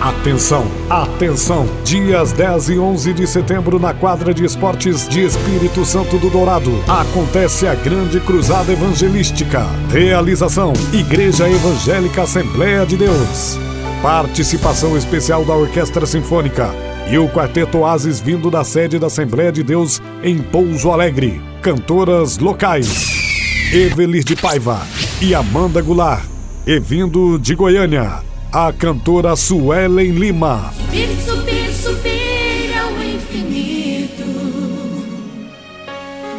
Atenção, atenção! Dias 10 e 11 de setembro, na quadra de esportes de Espírito Santo do Dourado, acontece a Grande Cruzada Evangelística. Realização: Igreja Evangélica Assembleia de Deus. Participação especial da Orquestra Sinfônica e o Quarteto Oasis vindo da sede da Assembleia de Deus em Pouso Alegre. Cantoras locais: Evelir de Paiva e Amanda Goulart. E vindo de Goiânia, a cantora Suelen Lima. Subir, subir, subir ao infinito.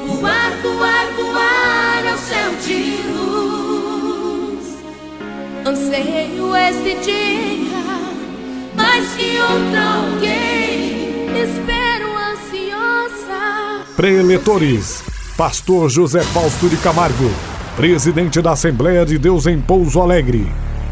Voar, voar, voar ao céu de luz. Anseio este dia, mais que outro alguém. Espero ansiosa. Preletores, Pastor José Fausto de Camargo, presidente da Assembleia de Deus em Pouso Alegre,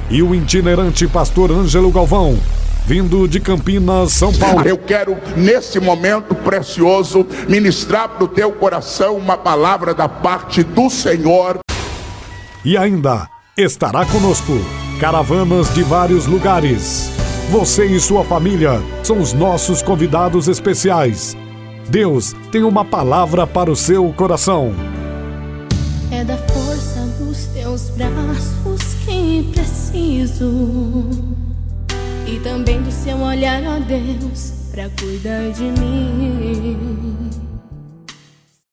e o itinerante pastor Ângelo Galvão, vindo de Campinas, São Paulo. Eu quero, nesse momento precioso, ministrar para o teu coração uma palavra da parte do Senhor. E ainda estará conosco caravanas de vários lugares. Você e sua família são os nossos convidados especiais. Deus tem uma palavra para o seu coração. É da força dos teus braços que preciso. E também do seu olhar, ó Deus, pra cuidar de mim.